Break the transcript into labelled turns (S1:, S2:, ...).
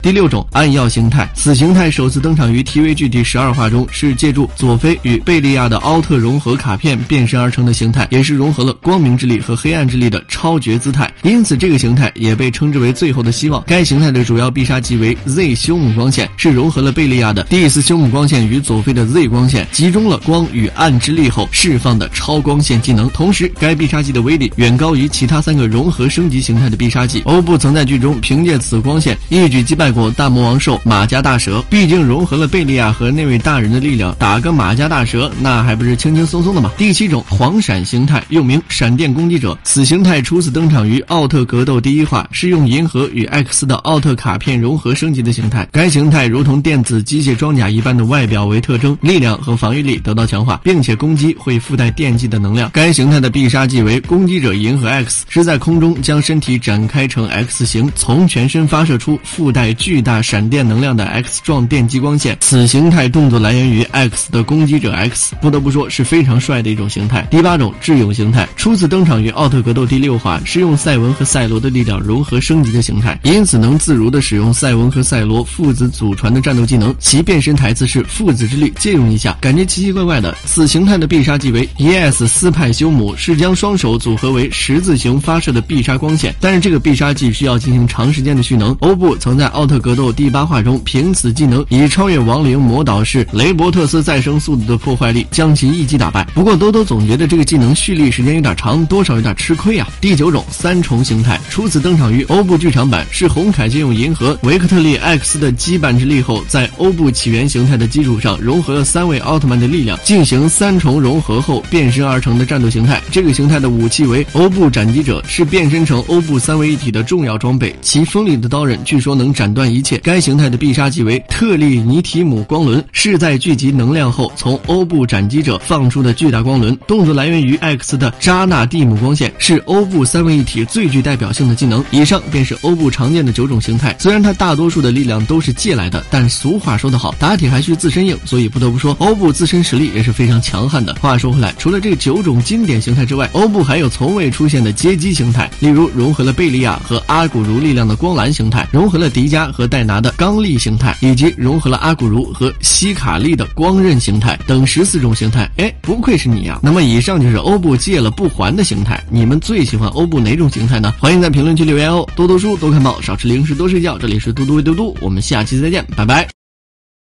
S1: 第六种暗耀形态，此形态首次登场于 TVG 第十二话中，是借助佐菲与贝利亚的奥特融合卡片变身而成的形态，也是融合了光明之力和黑暗之力的超绝姿态，因此这个形态也被称之为最后的希望。该形态的主要必杀技为 Z 修姆光线，是融合了贝利亚的第四修姆光线与佐菲的 Z 光线，集中了光与暗之力后释放的超光线技能。同时，该必杀技的威力远高于其他三个融合升级形态的必杀技。欧布曾在剧中凭借此光线一举击败。过大魔王兽马加大蛇，毕竟融合了贝利亚和那位大人的力量，打个马加大蛇那还不是轻轻松松的吗？第七种黄闪形态，又名闪电攻击者，此形态初次登场于奥特格斗第一话，是用银河与 X 的奥特卡片融合升级的形态。该形态如同电子机械装甲一般的外表为特征，力量和防御力得到强化，并且攻击会附带电击的能量。该形态的必杀技为攻击者银河 X，是在空中将身体展开成 X 形，从全身发射出附带。巨大闪电能量的 X 状电击光线，此形态动作来源于 X 的攻击者 X，不得不说是非常帅的一种形态。第八种智勇形态初次登场于奥特格斗第六话，是用赛文和赛罗的力量融合升级的形态，因此能自如的使用赛文和赛罗父子祖传的战斗技能。其变身台词是父子之力借用一下，感觉奇奇怪怪的。此形态的必杀技为 ES 斯派修姆，是将双手组合为十字形发射的必杀光线，但是这个必杀技需要进行长时间的蓄能。欧布曾在奥特格斗第八话中，凭此技能以超越亡灵魔导士雷伯特斯再生速度的破坏力，将其一击打败。不过多多总觉得这个技能蓄力时间有点长，多少有点吃亏啊。第九种三重形态初次登场于欧布剧场版，是红凯借用银河维克特利 X 的羁绊之力后，在欧布起源形态的基础上，融合了三位奥特曼的力量，进行三重融合后变身而成的战斗形态。这个形态的武器为欧布斩击者，是变身成欧布三位一体的重要装备。其锋利的刀刃据说能斩断一切。该形态的必杀技为特利尼提姆光轮，是在聚集能量后从欧布斩击者放出的巨大光轮，动作来源于 X 的扎纳蒂姆光线，是欧布三位一体最具代表性的技能。以上便是欧布常见的九种形态，虽然它大多数的力量都是借来的，但俗话说得好，打铁还需自身硬，所以不得不说，欧布自身实力也是非常强悍的。话说回来，除了这九种经典形态之外，欧布还有从未出现的接机形态，例如融合了贝利亚和阿古茹力量的光蓝形态，融合了迪迦和戴拿的刚力形态，以及融合了阿古茹和希卡利的光刃形态等十四种形态。哎，不愧是你啊！那么以上就是欧布借了不还的形态，你们最喜欢欧布哪种形态呢？欢迎在评论区留言哦！多读书，多看报，少吃零食，多睡觉。这里是嘟嘟喂嘟嘟，我们下期再见，拜拜。